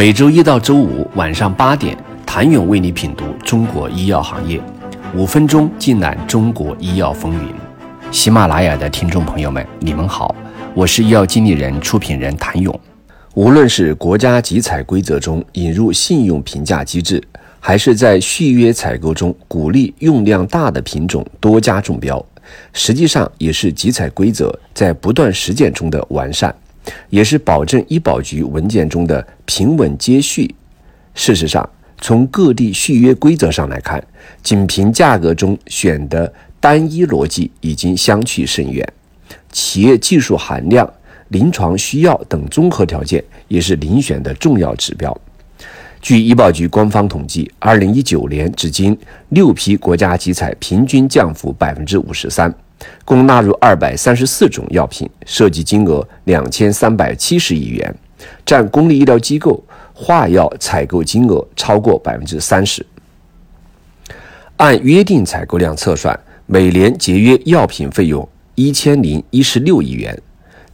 每周一到周五晚上八点，谭勇为你品读中国医药行业，五分钟尽览中国医药风云。喜马拉雅的听众朋友们，你们好，我是医药经理人、出品人谭勇。无论是国家集采规则中引入信用评价机制，还是在续约采购中鼓励用量大的品种多加中标，实际上也是集采规则在不断实践中的完善。也是保证医保局文件中的平稳接续。事实上，从各地续约规则上来看，仅凭价格中选的单一逻辑已经相去甚远。企业技术含量、临床需要等综合条件也是遴选的重要指标。据医保局官方统计，二零一九年至今，六批国家集采平均降幅百分之五十三。共纳入二百三十四种药品，涉及金额两千三百七十亿元，占公立医疗机构化药采购金额超过百分之三十。按约定采购量测算，每年节约药品费用一千零一十六亿元。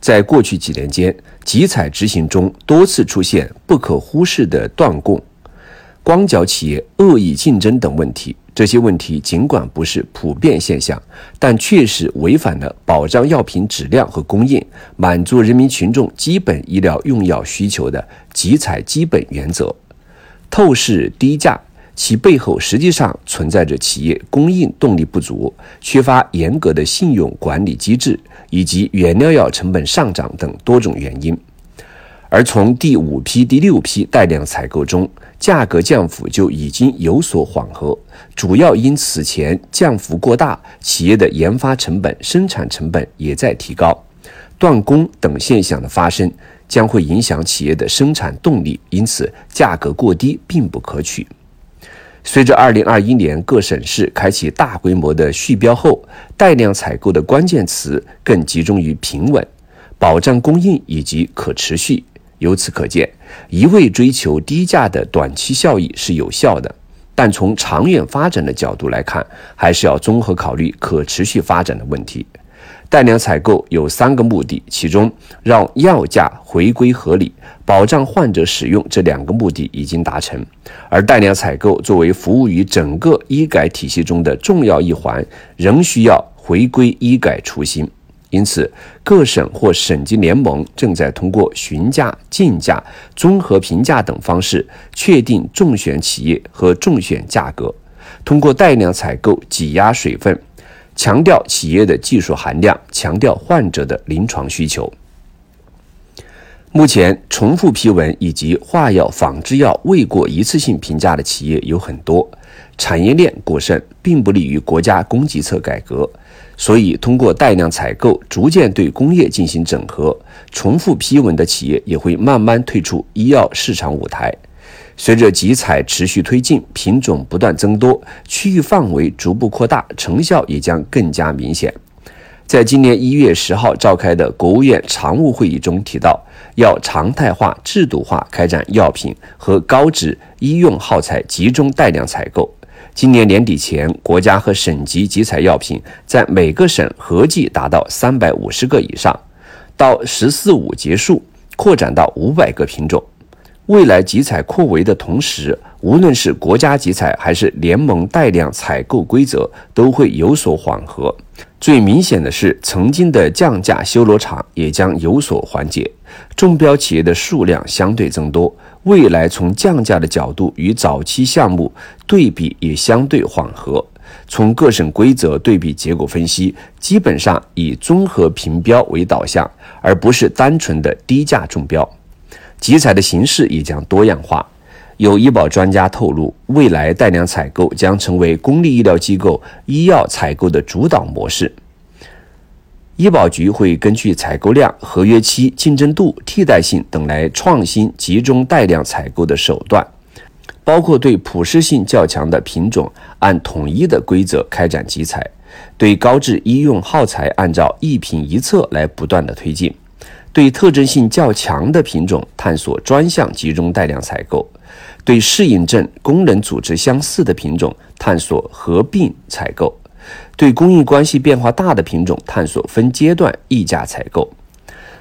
在过去几年间，集采执行中多次出现不可忽视的断供、光脚企业恶意竞争等问题。这些问题尽管不是普遍现象，但确实违反了保障药品质量和供应、满足人民群众基本医疗用药需求的集采基本原则。透视低价，其背后实际上存在着企业供应动力不足、缺乏严格的信用管理机制以及原料药成本上涨等多种原因。而从第五批、第六批带量采购中，价格降幅就已经有所缓和，主要因此前降幅过大，企业的研发成本、生产成本也在提高，断供等现象的发生将会影响企业的生产动力，因此价格过低并不可取。随着2021年各省市开启大规模的续标后，带量采购的关键词更集中于平稳、保障供应以及可持续。由此可见，一味追求低价的短期效益是有效的，但从长远发展的角度来看，还是要综合考虑可持续发展的问题。带量采购有三个目的，其中让药价回归合理、保障患者使用这两个目的已经达成，而带量采购作为服务于整个医改体系中的重要一环，仍需要回归医改初心。因此，各省或省级联盟正在通过询价、竞价、综合评价等方式确定中选企业和中选价格，通过带量采购挤压水分，强调企业的技术含量，强调患者的临床需求。目前，重复批文以及化药、仿制药未过一次性评价的企业有很多，产业链过剩，并不利于国家供给侧改革。所以，通过带量采购，逐渐对工业进行整合，重复批文的企业也会慢慢退出医药市场舞台。随着集采持续推进，品种不断增多，区域范围逐步扩大，成效也将更加明显。在今年一月十号召开的国务院常务会议中提到，要常态化、制度化开展药品和高值医用耗材集中带量采购。今年年底前，国家和省级集采药品在每个省合计达到三百五十个以上，到“十四五”结束，扩展到五百个品种。未来集采扩围的同时，无论是国家集采还是联盟带量采购规则都会有所缓和。最明显的是，曾经的降价修罗场也将有所缓解，中标企业的数量相对增多。未来从降价的角度与早期项目对比也相对缓和。从各省规则对比结果分析，基本上以综合评标为导向，而不是单纯的低价中标。集采的形式也将多样化。有医保专家透露，未来带量采购将成为公立医疗机构医药采购的主导模式。医保局会根据采购量、合约期、竞争度、替代性等来创新集中带量采购的手段，包括对普适性较强的品种按统一的规则开展集采，对高质医用耗材按照一品一策来不断的推进，对特征性较强的品种探索专项集中带量采购，对适应症、功能组织相似的品种探索合并采购。对供应关系变化大的品种，探索分阶段溢价采购。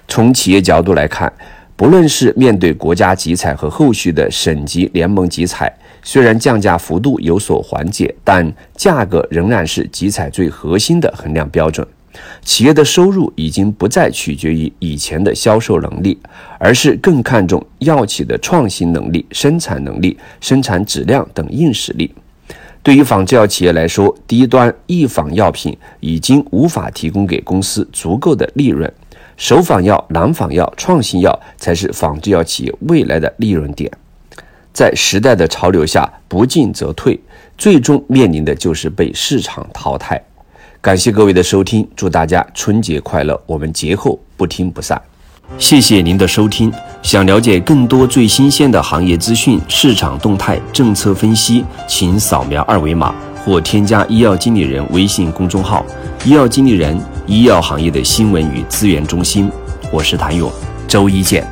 从企业角度来看，不论是面对国家集采和后续的省级联盟集采，虽然降价幅度有所缓解，但价格仍然是集采最核心的衡量标准。企业的收入已经不再取决于以前的销售能力，而是更看重药企的创新能力、生产能力、生产质量等硬实力。对于仿制药企业来说，低端易仿药品已经无法提供给公司足够的利润，首仿药、难仿药、创新药才是仿制药企业未来的利润点。在时代的潮流下，不进则退，最终面临的就是被市场淘汰。感谢各位的收听，祝大家春节快乐！我们节后不听不散。谢谢您的收听。想了解更多最新鲜的行业资讯、市场动态、政策分析，请扫描二维码或添加医药经理人微信公众号“医药经理人”——医药行业的新闻与资源中心。我是谭勇，周一见。